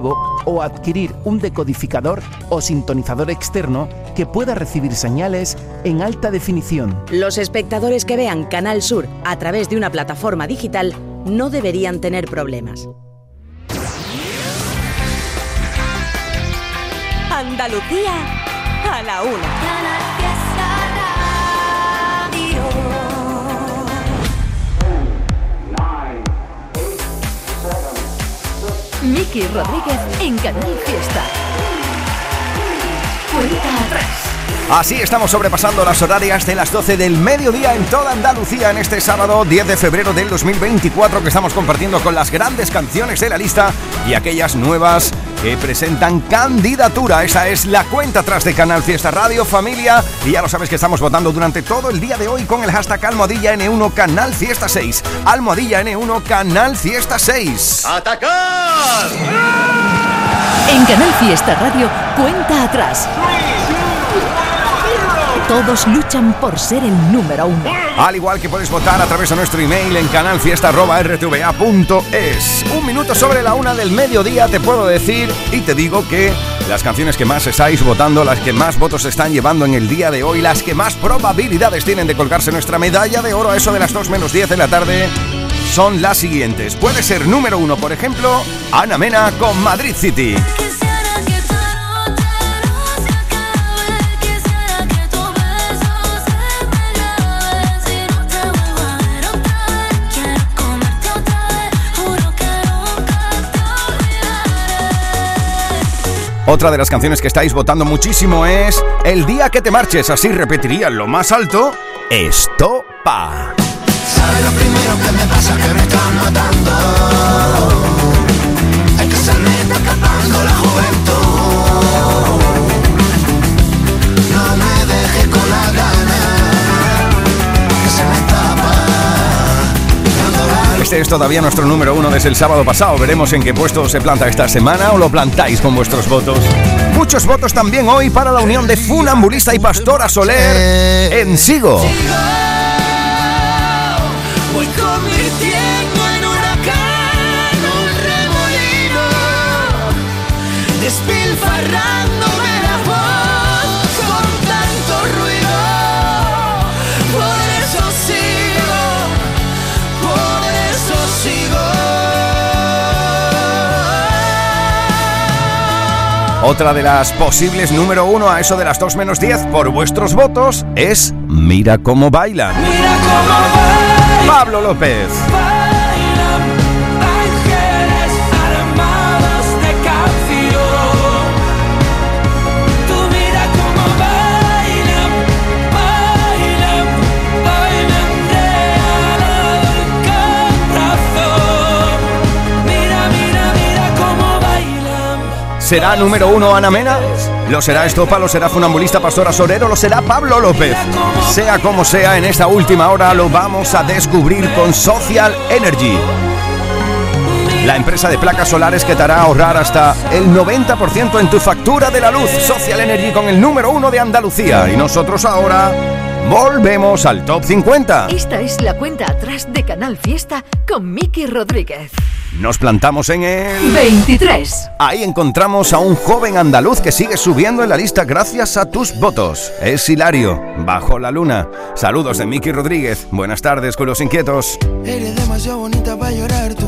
o adquirir un decodificador o sintonizador externo que pueda recibir señales en alta definición. Los espectadores que vean Canal Sur a través de una plataforma digital no deberían tener problemas. Andalucía a la una. Miki Rodríguez en Canal Fiesta. Cuenta atrás. Así estamos sobrepasando las horarias de las 12 del mediodía en toda Andalucía en este sábado 10 de febrero del 2024 que estamos compartiendo con las grandes canciones de la lista y aquellas nuevas que presentan candidatura. Esa es la cuenta atrás de Canal Fiesta Radio Familia y ya lo sabes que estamos votando durante todo el día de hoy con el hashtag Almohadilla N1 Canal Fiesta 6. Almohadilla N1 Canal Fiesta 6. ¡Atacar! En Canal Fiesta Radio, cuenta atrás. Todos luchan por ser el número uno. Al igual que puedes votar a través de nuestro email en canalfiesta.rtva.es. Un minuto sobre la una del mediodía te puedo decir y te digo que las canciones que más estáis votando, las que más votos están llevando en el día de hoy, las que más probabilidades tienen de colgarse nuestra medalla de oro a eso de las 2 menos 10 de la tarde, son las siguientes. Puede ser número uno, por ejemplo, Ana Mena con Madrid City. Otra de las canciones que estáis votando muchísimo es El día que te marches, así repetiría lo más alto, Estopa. ¿Sabes lo primero que me pasa? Que me están matando. Este es todavía nuestro número uno desde el sábado pasado. Veremos en qué puesto se planta esta semana o lo plantáis con vuestros votos. Muchos votos también hoy para la unión de Funambulista y Pastora Soler en Sigo. Otra de las posibles número uno a eso de las 2 menos 10 por vuestros votos es Mira cómo bailan. Mira cómo bailan, Pablo López. ¿Será número uno Ana Mena? ¿Lo será Estopa? ¿Lo será Funambulista Pastora Sorero? ¿Lo será Pablo López? Sea como sea, en esta última hora lo vamos a descubrir con Social Energy. La empresa de placas solares que te hará ahorrar hasta el 90% en tu factura de la luz. Social Energy con el número uno de Andalucía. Y nosotros ahora volvemos al top 50. Esta es la cuenta atrás de Canal Fiesta con Miki Rodríguez. Nos plantamos en el... 23. Ahí encontramos a un joven andaluz que sigue subiendo en la lista gracias a tus votos. Es Hilario, bajo la luna. Saludos de Miki Rodríguez. Buenas tardes con los inquietos. Eres demasiado bonita para llorar tú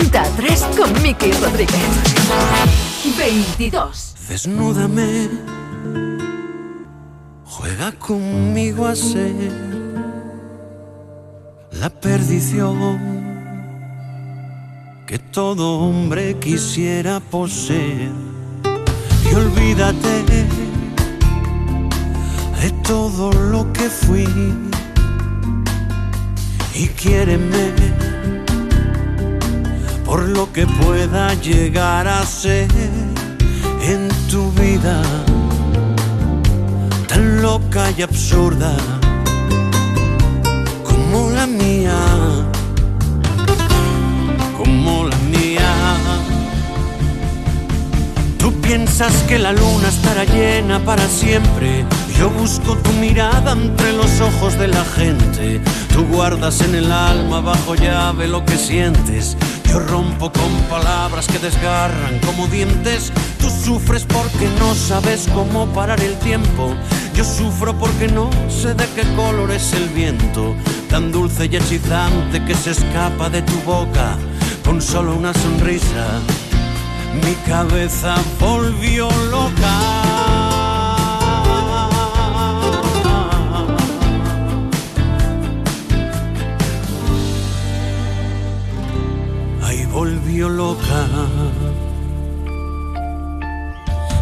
Cuenta atrás con Miki Rodríguez. 22. Desnúdame, juega conmigo a ser la perdición que todo hombre quisiera poseer. Y olvídate de todo lo que fui y quiéreme por lo que pueda llegar a ser en tu vida tan loca y absurda como la mía, como la mía. Tú piensas que la luna estará llena para siempre. Yo busco tu mirada entre los ojos de la gente. Tú guardas en el alma bajo llave lo que sientes. Yo rompo con palabras que desgarran como dientes. Tú sufres porque no sabes cómo parar el tiempo. Yo sufro porque no sé de qué color es el viento. Tan dulce y hechizante que se escapa de tu boca con solo una sonrisa. Mi cabeza volvió loca. Volvió loca.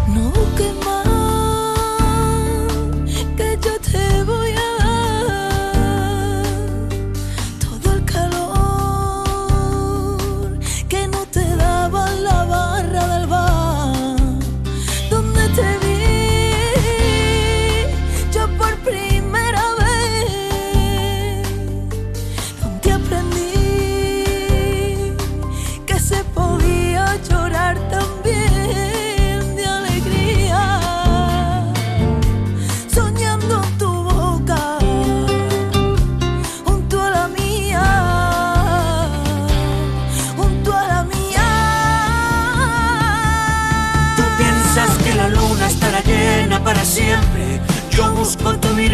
No busques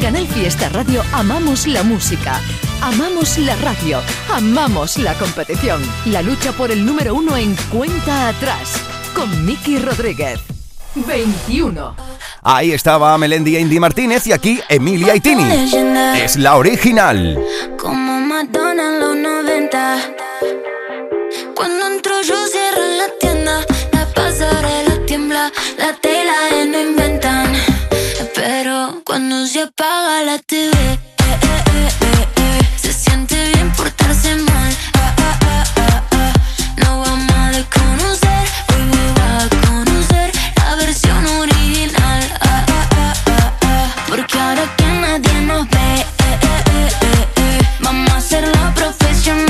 Canal Fiesta Radio amamos la música, amamos la radio, amamos la competición. La lucha por el número uno en cuenta atrás con Miki Rodríguez. 21. Ahí estaba Melendi e Indy Martínez y aquí Emilia y Tini. Es la original. Como Madonna en los 90. Apaga la TV, eh, eh, eh, se siente bien portarse mal. Ah, ah, ah. No vamos a desconocer, hoy me a conocer la versión original. Porque ahora que nadie nos ve, eh, eh, eh, eh, eh, vamos a hacerlo profesional.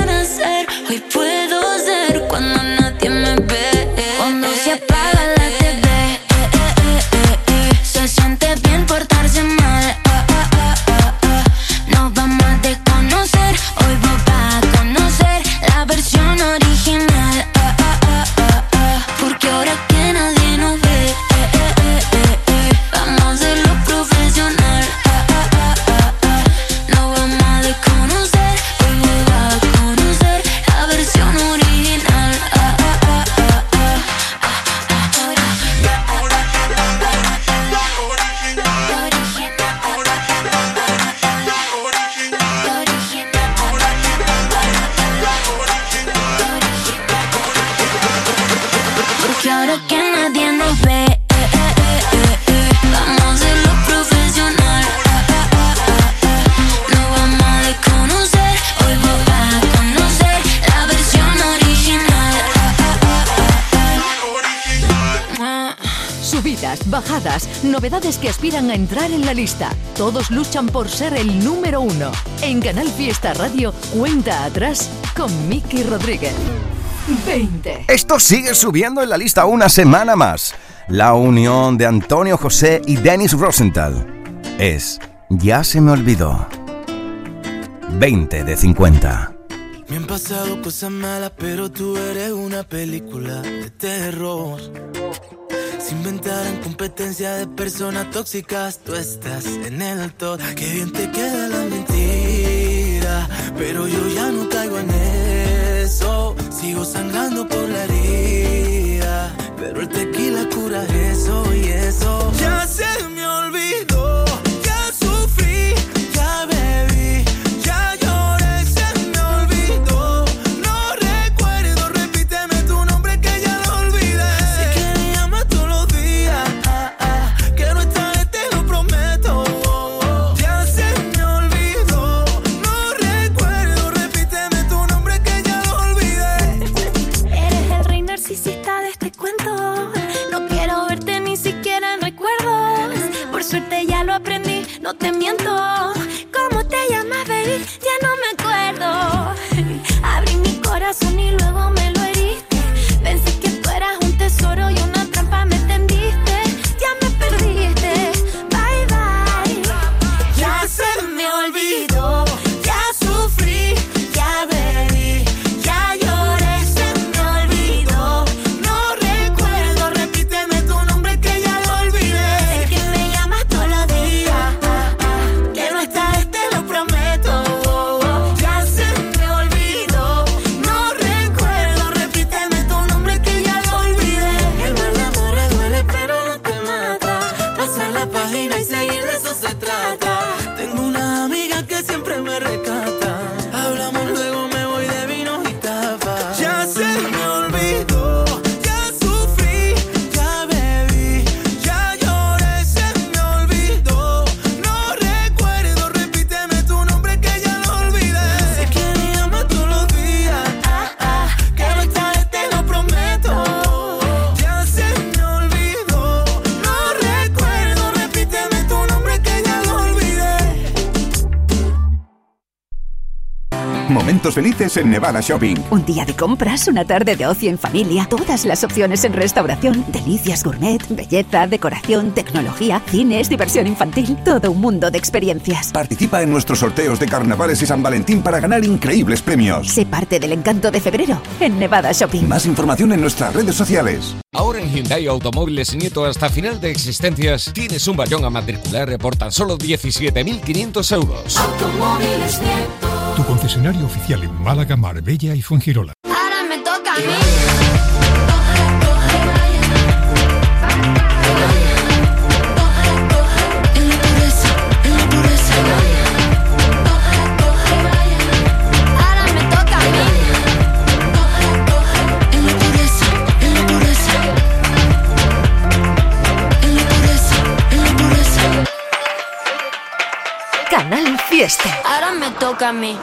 bajadas, novedades que aspiran a entrar en la lista. Todos luchan por ser el número uno. En Canal Fiesta Radio, cuenta atrás con Miki Rodríguez. 20. Esto sigue subiendo en la lista una semana más. La unión de Antonio José y Dennis Rosenthal es Ya se me olvidó. 20 de 50. Me han pasado cosas malas, pero tú eres una película de terror. Se inventaran competencia de personas tóxicas, tú estás en el top. Qué bien te queda la mentira, pero yo ya no caigo en eso. Sigo sangrando por la herida, pero el tequila cura eso y eso. Ya se me olvidó, suerte ya lo aprendí, no te miento. Momentos felices en Nevada Shopping. Un día de compras, una tarde de ocio en familia, todas las opciones en restauración, delicias gourmet, belleza, decoración, tecnología, cines, diversión infantil, todo un mundo de experiencias. Participa en nuestros sorteos de carnavales y San Valentín para ganar increíbles premios. Sé parte del encanto de febrero en Nevada Shopping. Más información en nuestras redes sociales. Ahora en Hyundai Automóviles Nieto hasta final de existencias tienes un bayón a matricular por tan solo 17.500 euros. Automóviles Nieto. Tu concesionario oficial en Málaga, Marbella y Fuengirola. Ahora me toca a mí. Canal Fiesta. Ahora me toca a mí.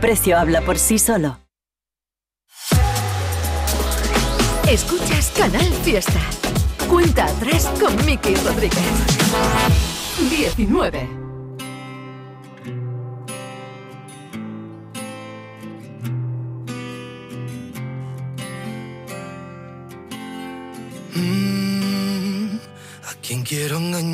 Precio habla por sí solo. Escuchas Canal Fiesta. Cuenta atrás con Miki Rodríguez. 19. Mm, ¿A quién quiero engañar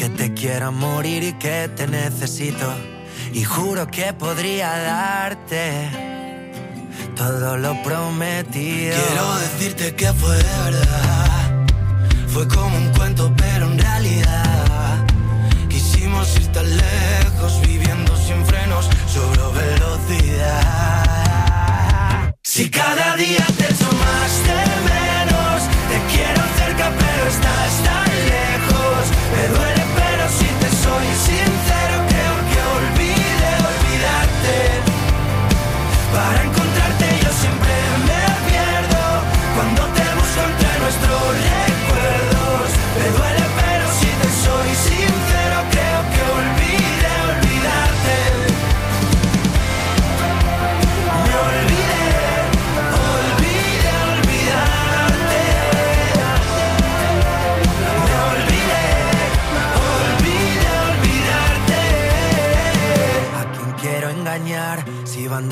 Que te quiero morir y que te necesito. Y juro que podría darte todo lo prometido. Quiero decirte que fue de verdad. Fue como un cuento, pero en realidad quisimos ir tan lejos, viviendo sin frenos, sobre velocidad. Si cada día te echo más de menos, te quiero cerca, pero estás tan lejos. Me duele, soy sincero, creo que olvide olvidarte. Para encontrarte yo siempre me pierdo Cuando te busco entre nuestros recuerdos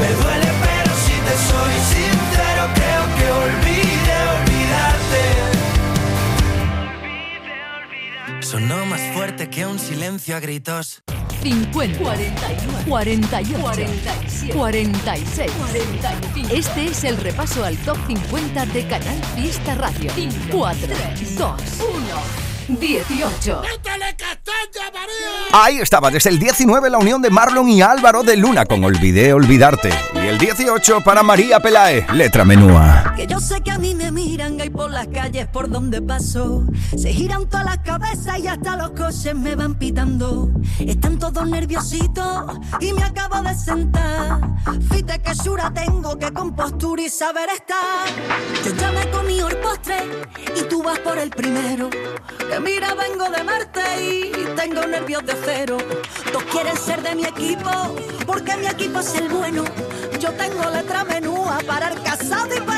Me duele pero si te soy sincero creo que olvide olvidarte. Sonó más fuerte que un silencio a gritos. 50, 41, 48, 47, 46, 45. Este es el repaso al top 50 de Canal Fiesta Radio. 4, 2, 1, 18. Ahí estaba, desde el 19 la unión de Marlon y Álvaro de Luna con Olvidé Olvidarte. Y el 18 para María Pelae, letra menúa. Que yo sé que a mí me miran y por las calles por donde paso Se giran todas las cabezas y hasta los coches me van pitando Están todos nerviositos y me acabo de sentar Fíjate que sura tengo, que compostura y saber estar Yo ya me comí el postre y tú vas por el primero Que Mira, vengo de Marte y tengo nervios de acero. Todos quieren ser de mi equipo, porque mi equipo es el bueno. Yo tengo letra menúa para el casado y para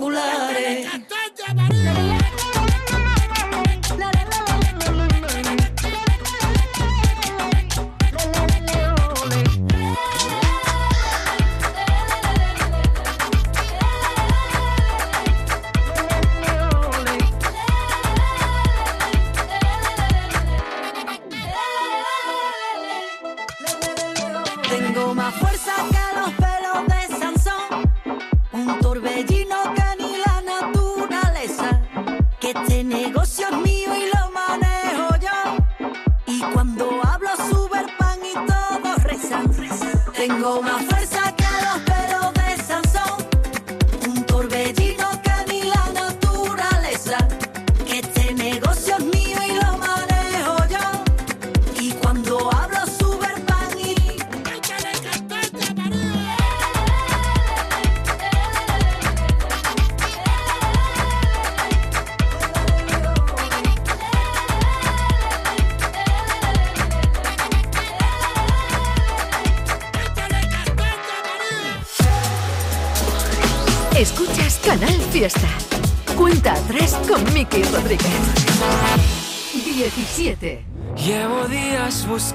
oculares Cuando hablo, sube el pan y todos rezan. Tengo más fuerza.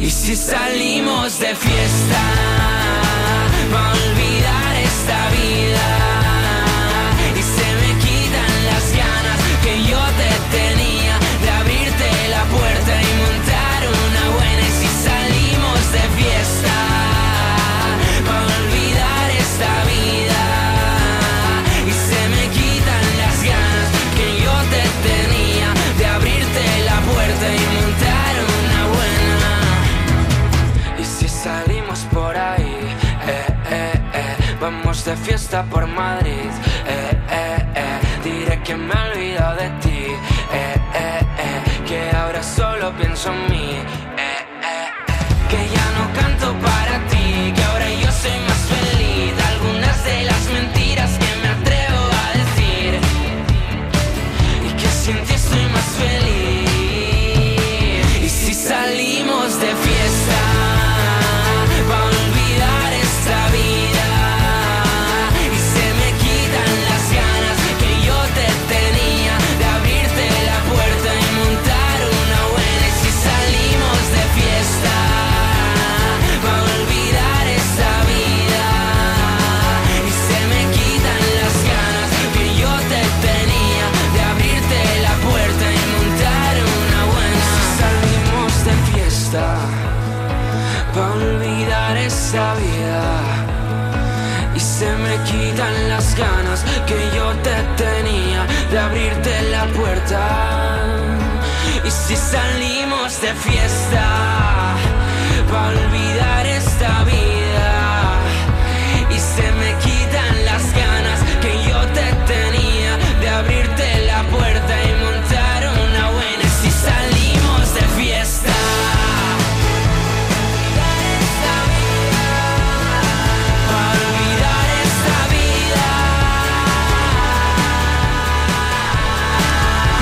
Y si salimos de fiesta, va a olvidar esta vida. Vamos de fiesta por Madrid, eh, eh, eh. Diré que me he olvidado de ti salimos de fiesta.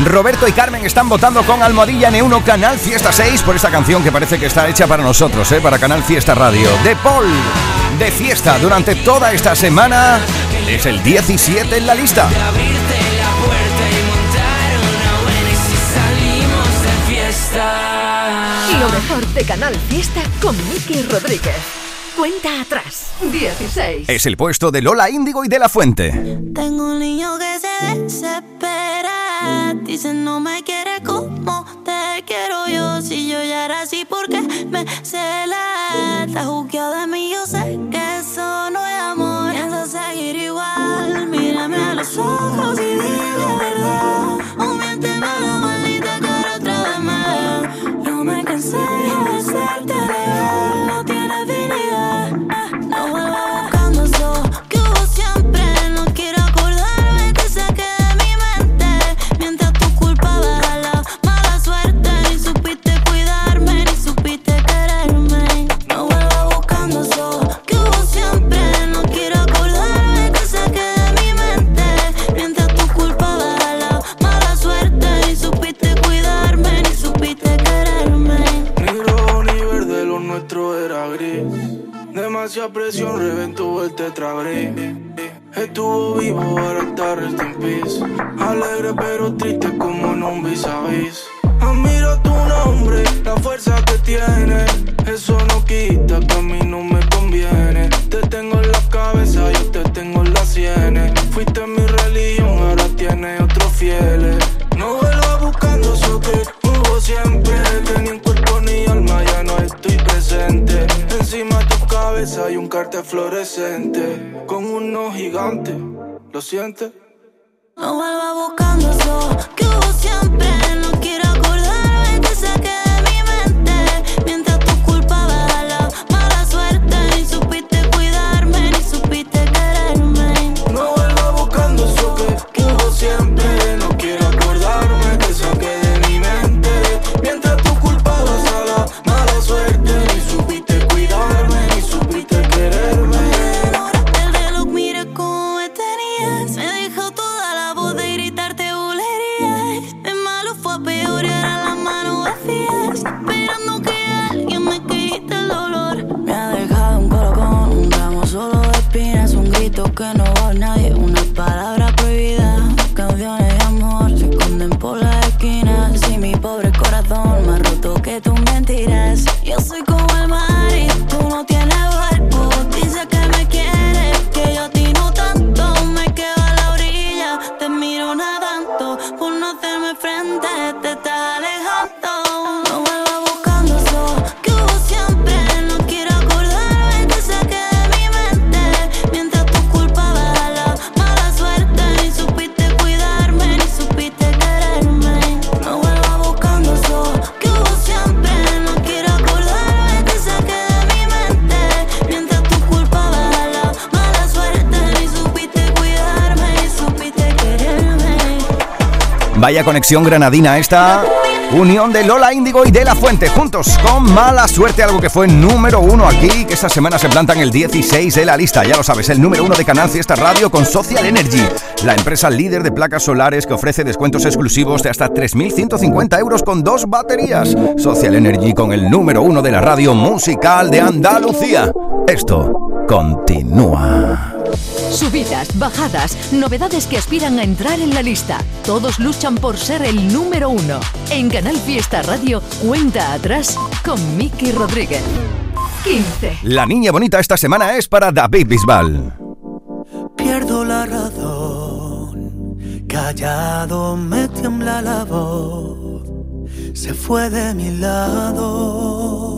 Roberto y Carmen están votando con Almohadilla N1 Canal Fiesta 6 por esta canción que parece que está hecha para nosotros, ¿eh? para Canal Fiesta Radio. De Paul, de fiesta durante toda esta semana, es el 17 en la lista. Lo mejor de Canal Fiesta con Miki Rodríguez. Cuenta atrás. 16. Es el puesto de Lola Índigo y de la Fuente. Tengo un niño que se desespera. Dice no me quiere como te quiero yo. Si yo ya era así, porque me cela? Está juzgado de mí, yo sé que eso no es amor. Pienso seguir igual. Mírame a los ojos y dime la verdad. O miénteme la maldita cara otra vez más. Yo me cansé de hacerte legal. No el tetrabric. Estuvo vivo, ahora está rest in peace. Alegre pero ¿Lo sientes? No vuelva buscando eso que hubo siempre. Conexión granadina esta. Unión de Lola Índigo y de La Fuente, juntos con mala suerte, algo que fue número uno aquí, que esta semana se plantan el 16 de la lista, ya lo sabes, el número uno de Canal Fiesta Radio con Social Energy, la empresa líder de placas solares que ofrece descuentos exclusivos de hasta 3.150 euros con dos baterías. Social Energy con el número uno de la radio musical de Andalucía. Esto continúa. Subidas, bajadas, novedades que aspiran a entrar en la lista. Todos luchan por ser el número uno. En Canal Fiesta Radio, cuenta atrás con Miki Rodríguez. 15. La niña bonita esta semana es para David Bisbal. Pierdo la razón, callado me tiembla la voz, se fue de mi lado.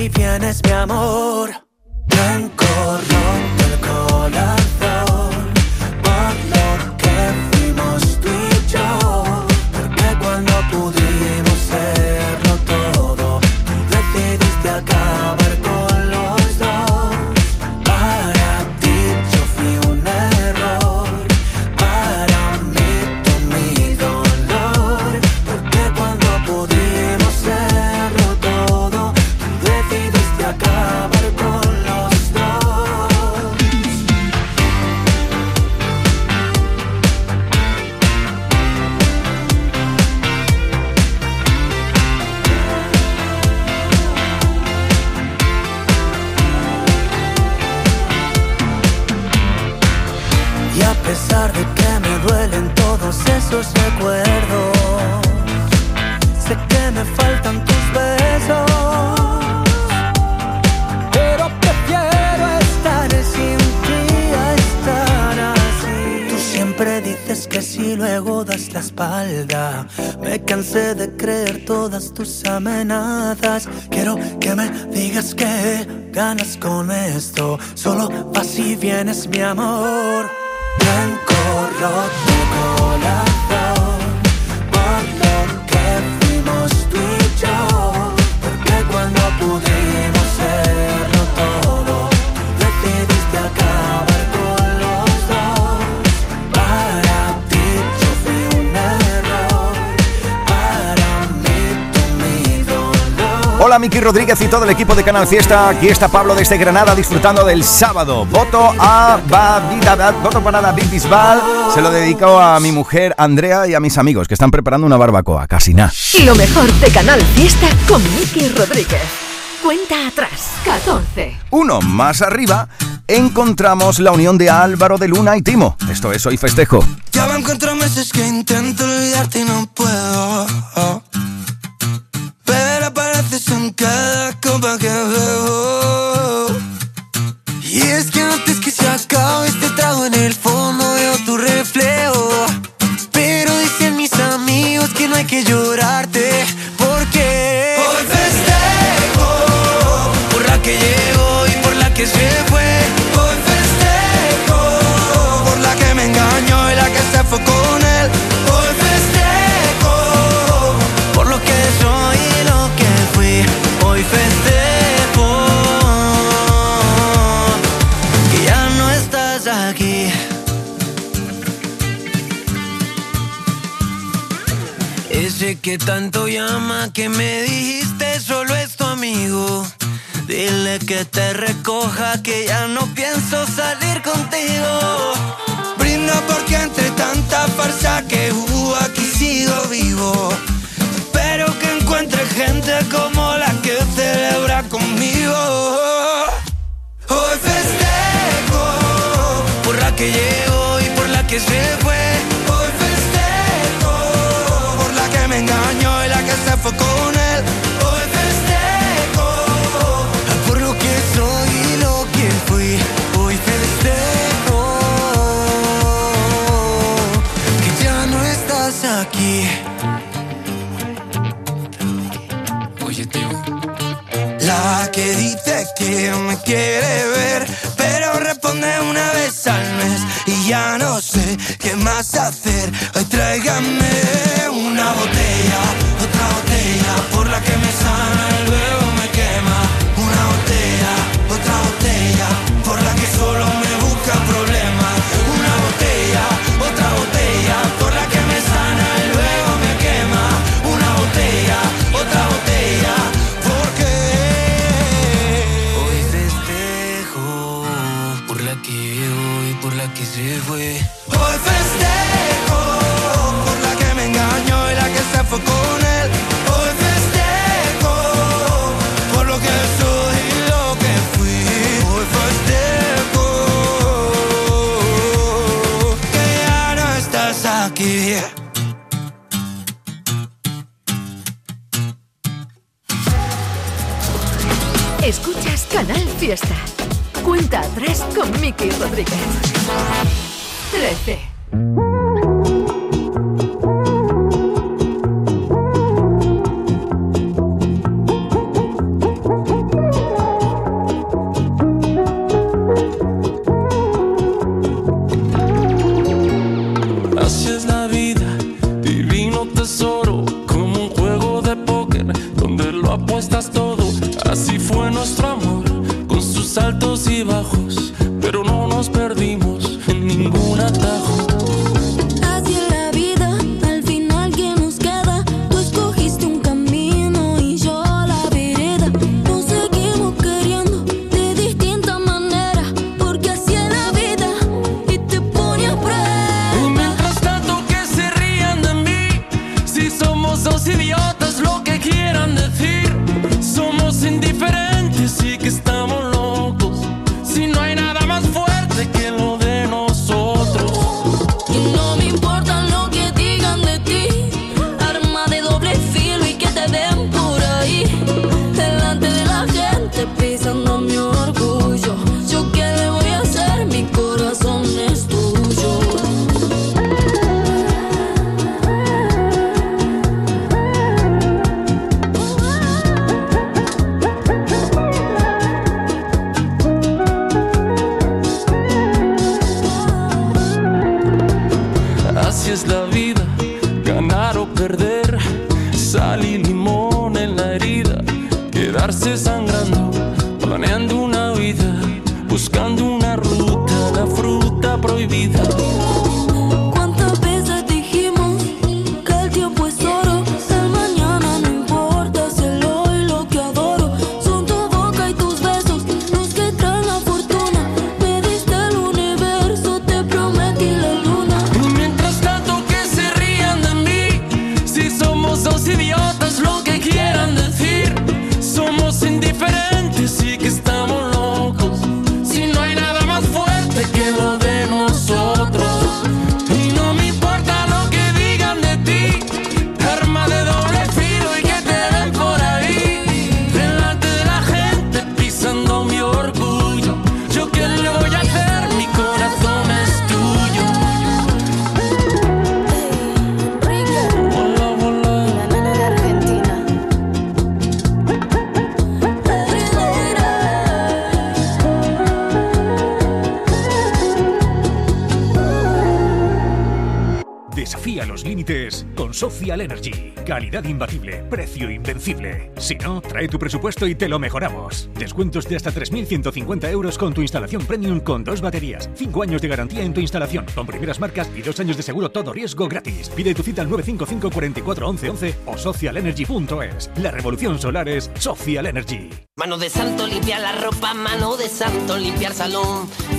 así vienes, mi amor. De creer todas tus amenazas. Quiero que me digas que ganas con esto. Solo vas y vienes, mi amor. Blanco, roto corazón. Hola Miki Rodríguez y todo el equipo de Canal Fiesta. Aquí está Pablo desde Granada disfrutando del sábado. Voto a Babida, voto para David Bisbal. Se lo dedico a mi mujer Andrea y a mis amigos que están preparando una barbacoa. Casi nada. Lo mejor de Canal Fiesta con Miki Rodríguez. Cuenta atrás, 14. Uno más arriba encontramos la unión de Álvaro de Luna y Timo. Esto es Hoy Festejo. Ya van cuatro meses que intento olvidarte y no puedo. Apareces en cada copa que bebo. Y es que antes que se acabe este trago en el fondo veo tu reflejo. Pero dicen mis amigos que no hay que llorarte. Tanto llama que me dijiste solo es tu amigo. Dile que te recoja que y por la que se fue. Hoy festejo por la que me engañó y la que se fue con él. Hoy festejo por lo que soy y lo que fui. Hoy festejo que ya no estás aquí. Escuchas Canal Fiesta. Con Miki Rodríguez. 13. Si no, trae tu presupuesto y te lo mejoramos. Descuentos de hasta 3.150 euros con tu instalación premium con dos baterías. 5 años de garantía en tu instalación con primeras marcas y 2 años de seguro todo riesgo gratis. Pide tu cita al 955 44 11 11 o socialenergy.es. La revolución solar es Social Energy. Mano de santo limpia la ropa, mano de santo limpiar salón,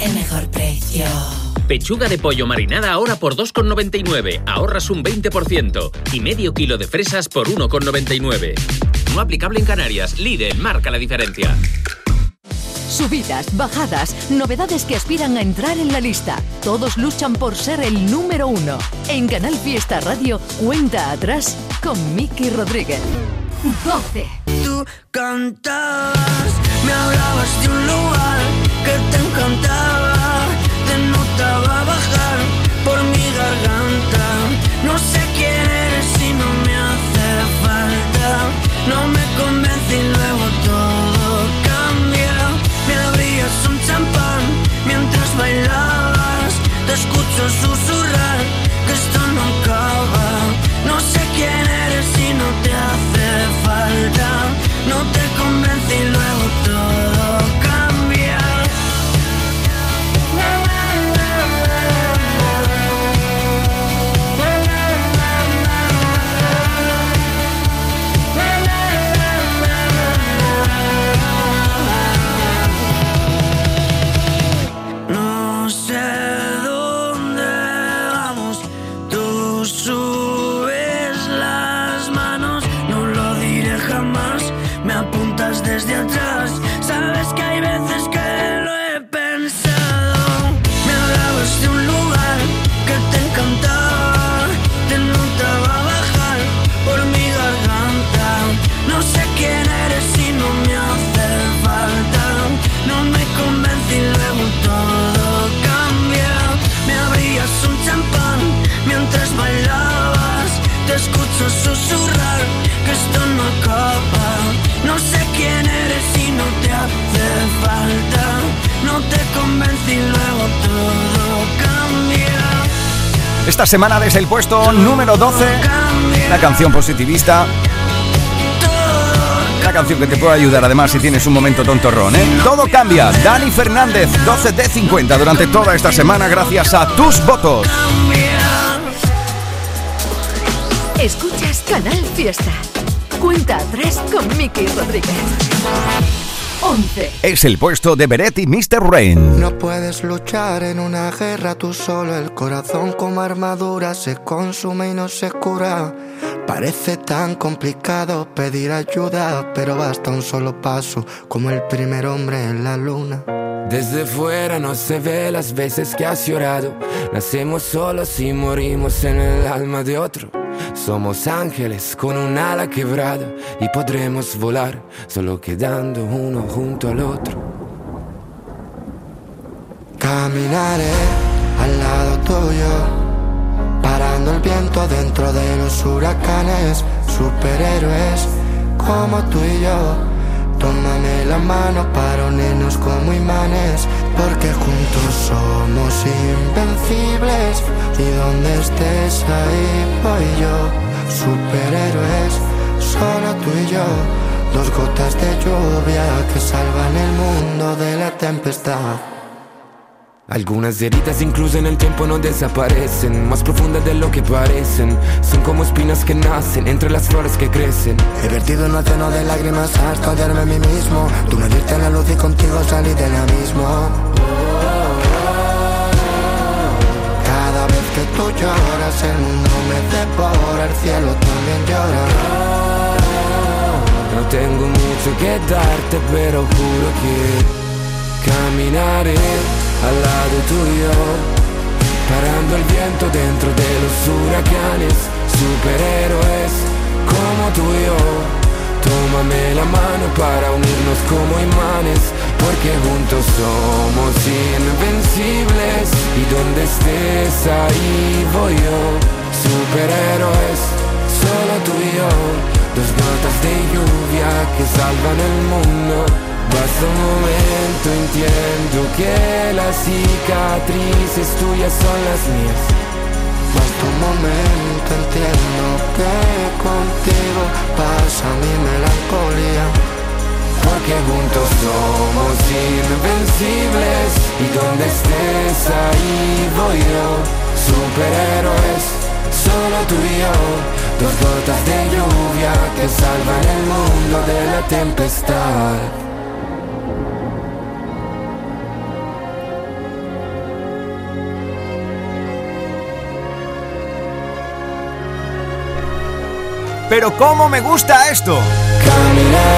el mejor precio. Pechuga de pollo marinada ahora por 2,99. Ahorras un 20%. Y medio kilo de fresas por 1,99. No aplicable en Canarias. Lidl marca la diferencia. Subidas, bajadas, novedades que aspiran a entrar en la lista. Todos luchan por ser el número uno. En Canal Fiesta Radio, cuenta atrás con Miki Rodríguez. 12. Tú cantabas, me hablabas de un lugar que te 叔叔。Esta semana desde el puesto número 12, la canción positivista. La canción que te puede ayudar además si tienes un momento tontorrón, ¿eh? Todo cambia. Dani Fernández, 12 de 50 durante toda esta semana gracias a tus votos. Escuchas Canal Fiesta. Cuenta atrás con Miki Rodríguez. 11. Es el puesto de Beret y Mr. Rain. No puedes luchar en una guerra tú solo. El corazón como armadura se consume y no se cura. Parece tan complicado pedir ayuda, pero basta un solo paso, como el primer hombre en la luna. Desde fuera no se ve las veces que has llorado. Nacemos solos y morimos en el alma de otro. Somos ángeles con un ala quebrada y podremos volar solo quedando uno junto al otro. Caminaré al lado tuyo, parando el viento dentro de los huracanes, superhéroes como tú y yo. Tómame la mano para unirnos como imanes, porque juntos somos invencibles. Y donde estés ahí voy yo, superhéroes, solo tú y yo. Dos gotas de lluvia que salvan el mundo de la tempestad. Algunas heridas incluso en el tiempo no desaparecen, más profundas de lo que parecen. Son como espinas que nacen entre las flores que crecen. He vertido un océano de lágrimas hasta odiarme a mí mismo. Tú me diste la luz y contigo salí del abismo. Tú lloras, el mundo me devora, el cielo también llora. No tengo mucho que darte, pero juro que caminaré al lado tuyo, parando el viento dentro de los huracanes, superhéroes como tú y yo. Tómame la mano para unirnos como imanes, porque juntos somos invencibles. Y donde estés ahí voy yo, superhéroes, solo tú y yo. Dos gotas de lluvia que salvan el mundo. Basta un momento, entiendo que las cicatrices tuyas son las mías. Basta un momento, entiendo que contigo pasa mi melancolía. Porque juntos somos invencibles y donde estés ahí voy yo. Superhéroes, solo tú y yo. Dos gotas de lluvia que salvan el mundo de la tempestad. Pero cómo me gusta esto. Lado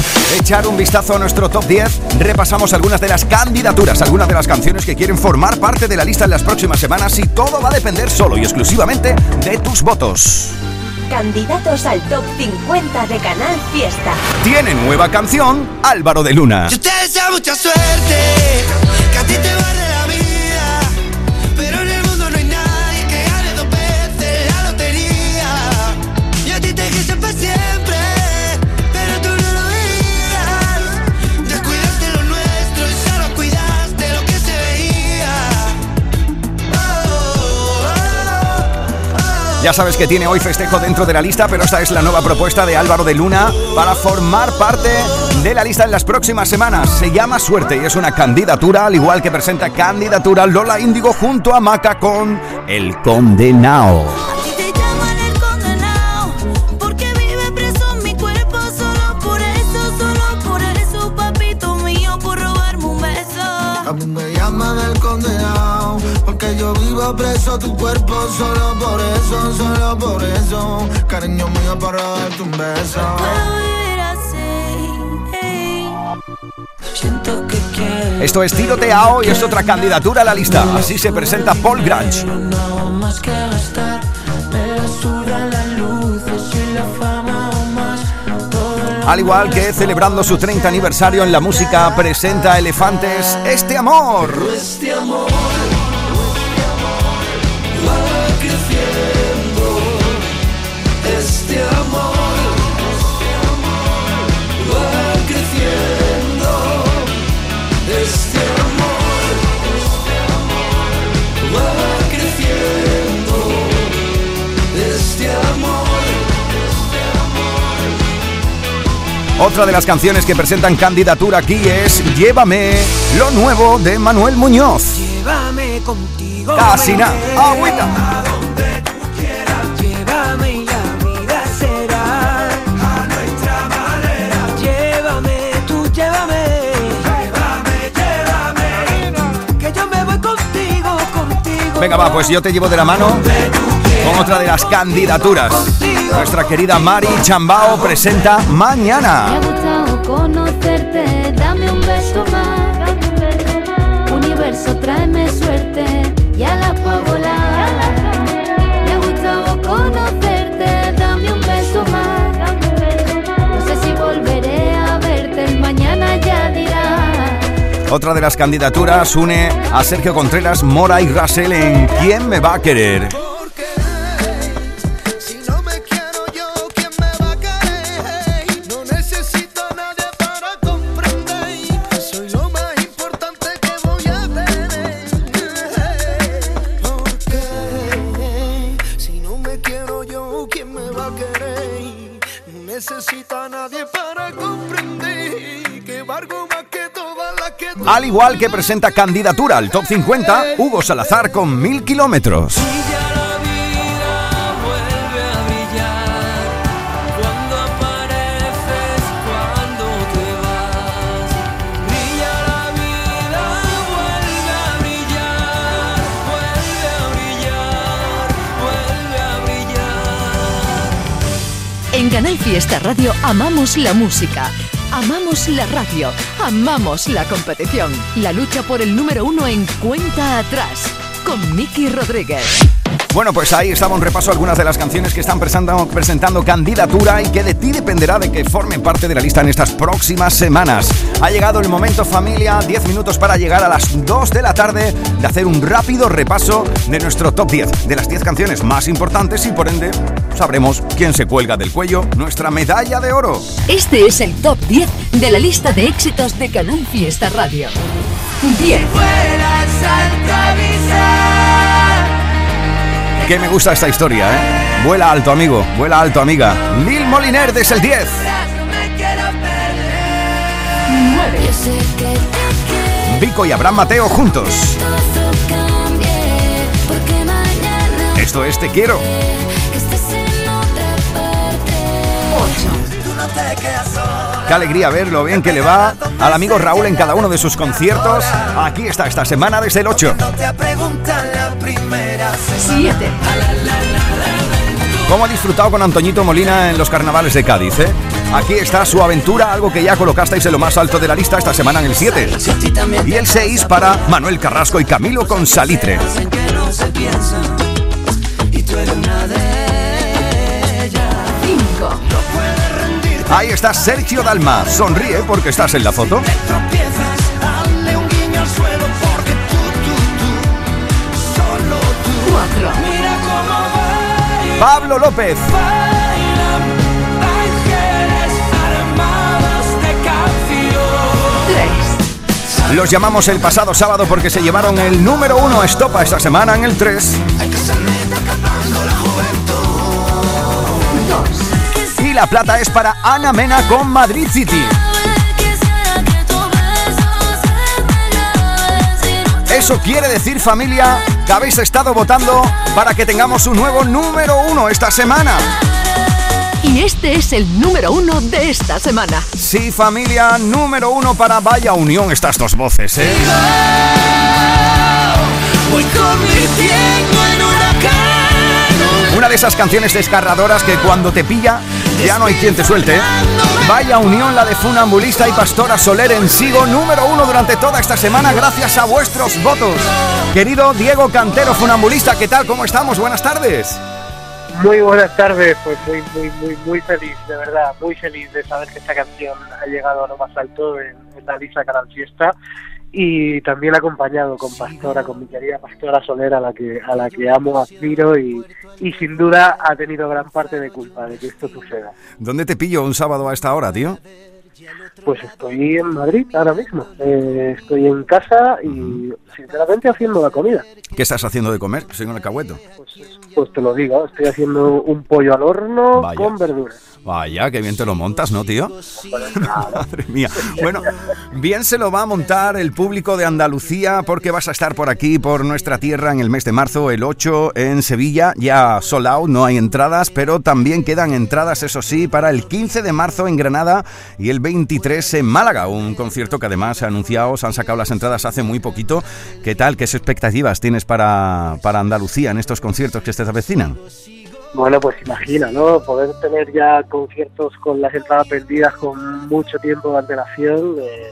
echar un vistazo a nuestro top 10 repasamos algunas de las candidaturas, algunas de las canciones que quieren formar parte de la lista en las próximas semanas y todo va a depender solo y exclusivamente de tus votos? Candidatos al top 50 de Canal Fiesta. Tiene nueva canción Álvaro de Luna. Yo te deseo mucha suerte, que a ti te Ya sabes que tiene hoy festejo dentro de la lista, pero esta es la nueva propuesta de Álvaro de Luna para formar parte de la lista en las próximas semanas. Se llama Suerte y es una candidatura, al igual que presenta candidatura Lola Índigo junto a Maca con El Condenao. Preso tu cuerpo solo por eso, solo por eso. Cariño mío para darte un beso. Puedo vivir así. Siento que Esto es Tiroteao y es otra candidatura a la lista. Así se presenta Paul Grange. Al igual que celebrando su 30 aniversario en la música, presenta Elefantes Este Amor. Este amor. Otra de las canciones que presentan candidatura aquí es Llévame, lo nuevo de Manuel Muñoz. Llévame contigo. Casi nada, agüita. Llévame y la vida será a nuestra manera. Llévame, tú llévame. Llévame, llévame. Que yo me voy contigo, contigo. Venga, va, pues yo te llevo de la mano con otra de las candidaturas. Nuestra querida Mari Chambao presenta Mañana. Me ha gustado conocerte, dame un beso más. Universo, tráeme suerte, ya la puedo volar. Me ha gustado conocerte, dame un beso más. No sé si volveré a verte, el mañana ya dirá. Otra de las candidaturas une a Sergio Contreras, Mora y Russell en ¿Quién me va a querer? Al igual que presenta candidatura al Top 50, Hugo Salazar con mil kilómetros. Cuando apareces, cuando te vas, brilla la vida, vuelve a brillar, vuelve a brillar, vuelve a brillar. En Canal Fiesta Radio amamos la música, amamos la radio, amamos la competición. La lucha por el número uno en cuenta atrás con Miki Rodríguez. Bueno, pues ahí estaba un repaso a algunas de las canciones que están presentando, presentando candidatura y que de ti dependerá de que formen parte de la lista en estas próximas semanas. Ha llegado el momento familia, 10 minutos para llegar a las 2 de la tarde de hacer un rápido repaso de nuestro top 10, de las 10 canciones más importantes y por ende sabremos quién se cuelga del cuello nuestra medalla de oro. Este es el top 10 de la lista de éxitos de Canal Fiesta Radio. 10. Que me gusta esta historia, ¿eh? Vuela alto, amigo, vuela alto, amiga. Lil Moliner desde el 10. 9. Vico y Abraham Mateo juntos. Esto es Te Quiero. Qué alegría ver lo bien que le va al amigo Raúl en cada uno de sus conciertos. Aquí está esta semana desde el 8. Te preguntan la primera 7. ¿Cómo ha disfrutado con Antoñito Molina en los carnavales de Cádiz? eh? Aquí está su aventura, algo que ya colocasteis en lo más alto de la lista esta semana en el 7. Y el 6 para Manuel Carrasco y Camilo con Salitre. Ahí está Sergio Dalma. Sonríe porque estás en la foto. Hazle un guiño al suelo porque tú, tú, tú, solo tú. 4. Mira cómo bailan, Pablo López. bailan ángeles armados de canción. 3. Los llamamos el pasado sábado porque se llevaron el número uno a Estopa esta semana en el 3. La plata es para Ana Mena con Madrid City. Eso quiere decir familia que habéis estado votando para que tengamos un nuevo número uno esta semana. Y este es el número uno de esta semana. Sí familia, número uno para Vaya Unión estas dos voces, ¿eh? Voy convirtiendo en huracán. Una de esas canciones desgarradoras que cuando te pilla ya no hay quien te suelte. ¿eh? Vaya unión la de Funambulista y Pastora Soler en Sigo, número uno durante toda esta semana, gracias a vuestros votos. Querido Diego Cantero Funambulista, ¿qué tal? ¿Cómo estamos? Buenas tardes. Muy buenas tardes, pues muy, muy, muy, feliz, de verdad, muy feliz de saber que esta canción ha llegado a lo más alto en, la lista Canal Fiesta y también acompañado con Pastora, con mi querida Pastora Soler, a la que, a la que amo, admiro y, y sin duda ha tenido gran parte de culpa de que esto suceda. ¿Dónde te pillo un sábado a esta hora, tío? Pues estoy en Madrid ahora mismo. Eh, estoy en casa y sinceramente haciendo la comida. ¿Qué estás haciendo de comer, señor Alcahueto? Pues, pues te lo digo, estoy haciendo un pollo al horno con verduras. Vaya, qué bien te lo montas, ¿no, tío? Madre mía. Bueno, bien se lo va a montar el público de Andalucía porque vas a estar por aquí, por nuestra tierra, en el mes de marzo, el 8 en Sevilla. Ya sold out, no hay entradas, pero también quedan entradas, eso sí, para el 15 de marzo en Granada y el 23 en Málaga. Un concierto que además se ha anunciado, se han sacado las entradas hace muy poquito. ¿Qué tal? ¿Qué expectativas tienes para, para Andalucía en estos conciertos que se avecinan? Bueno, pues imagina, ¿no? Poder tener ya conciertos con las entradas perdidas con mucho tiempo de antelación, eh,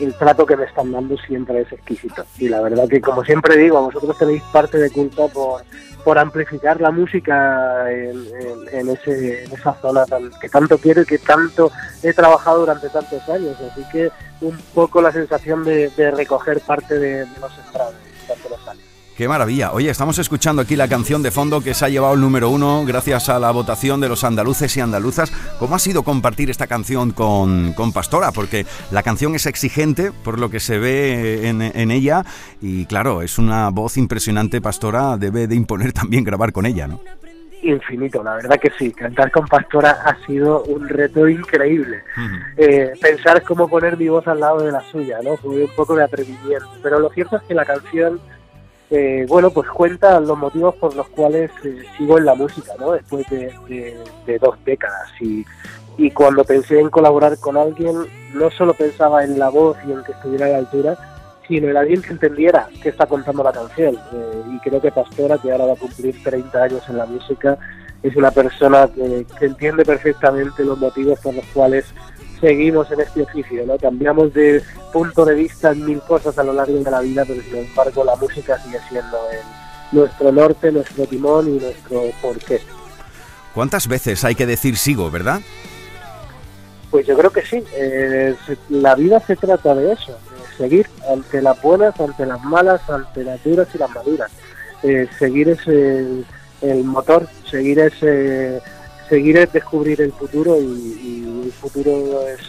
el trato que me están dando siempre es exquisito. Y la verdad que, como siempre digo, vosotros tenéis parte de culpa por, por amplificar la música en, ese, en esa zona que tanto quiero y que tanto he trabajado durante tantos años. Así que un poco la sensación de, recoger parte de, de los años. Qué maravilla. Oye, estamos escuchando aquí la canción de fondo que se ha llevado el número uno gracias a la votación de los andaluces y andaluzas. ¿Cómo ha sido compartir esta canción con, con Pastora? Porque la canción es exigente por lo que se ve en, en, ella y claro, es una voz impresionante. Pastora debe de imponer también grabar con ella, ¿no? infinito, la verdad que sí. Cantar con Pastora ha sido un reto increíble. Eh, pensar cómo poner mi voz al lado de la suya, ¿no? Fue un poco de atrevimiento. Pero lo cierto es que la canción eh, bueno, pues cuenta los motivos por los cuales eh, sigo en la música, ¿no? Después de, dos décadas. Y, y, cuando pensé en colaborar con alguien, no solo pensaba en la voz y en que estuviera a la altura, sino en alguien que entendiera qué está contando la canción. Eh, y creo que Pastora, que ahora va a cumplir 30 años en la música, es una persona que, que entiende perfectamente los motivos por los cuales seguimos en este oficio, ¿no? Cambiamos de punto de vista en mil cosas a lo largo de la vida, pero sin embargo la música sigue siendo nuestro norte, nuestro timón y nuestro porqué. ¿Cuántas veces hay que decir sigo, verdad? Pues yo creo que sí. Eh, la vida se trata de eso, de seguir ante las buenas, ante las malas, ante las duras y las maduras. Eh, seguir es el, el motor, seguir ese seguir es descubrir el futuro y, el futuro es,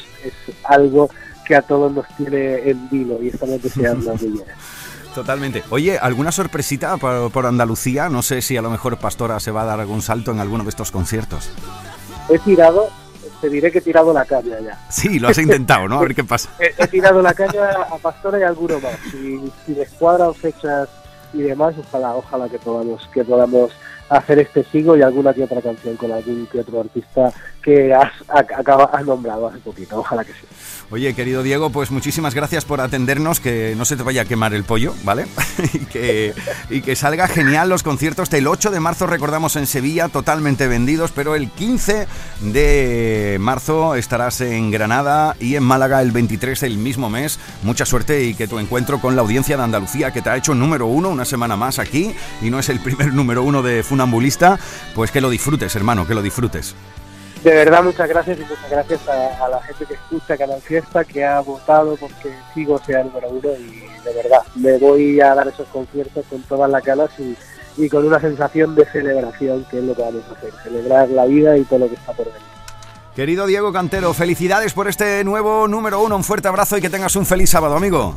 algo que a todos nos tiene en vilo y estamos deseando que llegue. Totalmente. Oye, ¿alguna sorpresita por, Andalucía? No sé si a lo mejor Pastora se va a dar algún salto en alguno de estos conciertos. He tirado, te diré que he tirado la caña ya. Sí, lo has intentado, ¿no? A ver qué pasa. he, tirado la caña a Pastora y a alguno más. Si, si les cuadran fechas y demás, ojalá, ojalá que podamos, que podamos hacer este sigo y alguna que otra canción con algún que otro artista que has, has nombrado hace poquito. Ojalá que sí. Oye, querido Diego, pues muchísimas gracias por atendernos, que no se te vaya a quemar el pollo, ¿vale? y, que, y que salga genial los conciertos del 8 de marzo, recordamos en Sevilla, totalmente vendidos, pero el 15 de marzo estarás en Granada y en Málaga el 23 del mismo mes. Mucha suerte y que tu encuentro con la audiencia de Andalucía, que te ha hecho número uno una semana más aquí y no es el primer número uno de Funambulista, pues que lo disfrutes, hermano, que lo disfrutes de verdad muchas gracias y muchas gracias a, la gente que escucha Canal Fiesta, que ha votado porque sigo sea el número uno y de verdad me voy a dar esos conciertos con todas las ganas y, y con una sensación de celebración, que es lo que vamos a hacer, celebrar la vida y todo lo que está por venir. Querido Diego Cantero, felicidades por este nuevo número uno, un fuerte abrazo y que tengas un feliz sábado, amigo.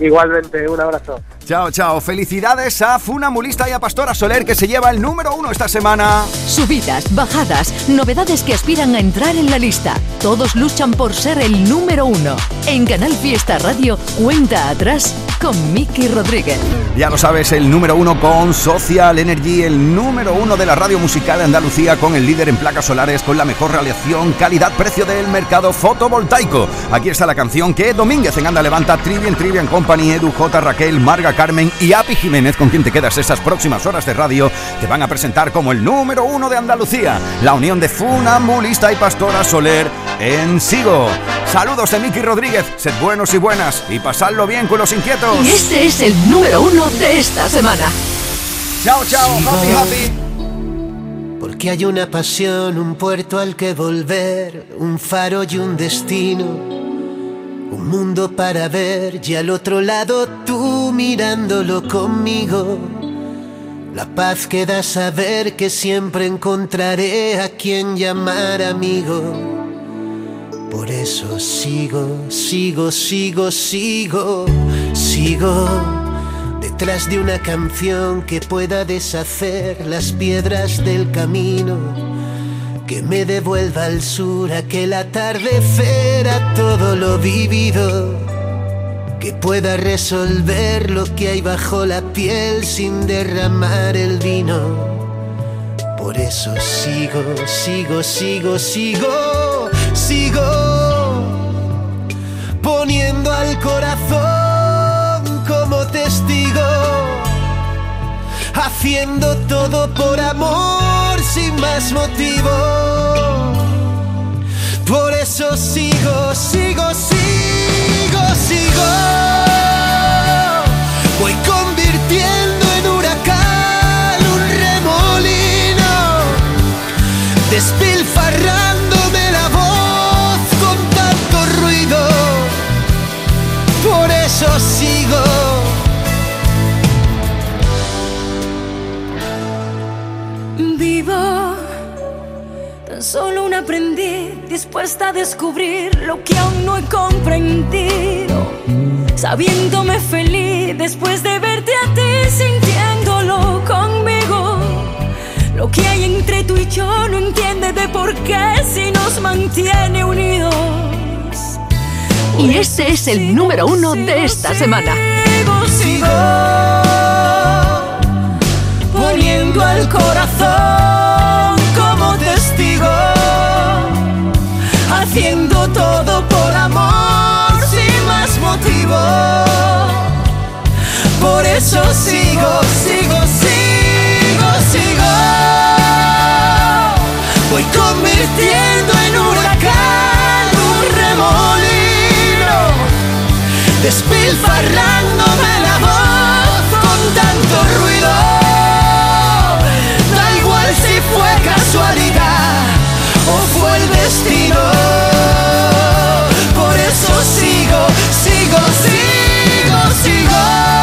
Igualmente, un abrazo. Chao, chao. Felicidades a Funambulista y a Pastora Soler que se lleva el número uno esta semana. Subidas, bajadas, novedades que aspiran a entrar en la lista. todos luchan por ser el número uno. En Canal Fiesta Radio, cuenta atrás con Miki Rodríguez. Ya lo sabes, el número uno con Social Energy, el número uno de la radio musical de Andalucía con el líder en placas solares con la mejor relación calidad-precio del mercado fotovoltaico. Aquí está la canción que Domínguez en Anda Levanta, Trivian Trivian Company, Edu J, Raquel, Marga Carmen y Api Jiménez, con quien te quedas estas próximas horas de radio, te van a presentar como el número uno de Andalucía, la unión de funambulista y pastora Soler en Sigo. Saludos de Miki Rodríguez, sed buenos y buenas y pasadlo bien con los inquietos. Y este es el número uno de esta semana. Chao, chao, happy, happy. Porque hay una pasión, un puerto al que volver, un faro y un destino, un mundo para ver y al otro lado tú mirándolo conmigo. La paz que da saber que siempre encontraré a quien llamar amigo. Por eso sigo, sigo, sigo, sigo, sigo detrás de una canción que pueda deshacer las piedras del camino, que me devuelva al sur aquel atardecer a todo lo vivido, que pueda resolver lo que hay bajo la piel sin derramar el vino. Por eso sigo, sigo, sigo, sigo, sigo poniendo al corazón como testigo, haciendo todo por amor sin más motivo. Por eso sigo, sigo, sigo, sigo. Voy convirtiendo solo un aprendiz dispuesta a descubrir lo que aún no he comprendido. Sabiéndome feliz después de verte a ti, sintiéndolo conmigo. Lo que hay entre tú y yo no entiende de por qué si nos mantiene unidos. Y este es el número uno de esta semana. Sigo, sigo poniendo al corazón como testigo, haciendo todo por amor sin más motivo. Por eso sigo, sigo, sigo, sigo. Voy convirtiendo en huracán un remolino, despilfarrándome la voz con tanto ruido. Da igual si fue casualidad o fue el destino. sigo, sigo, sigo.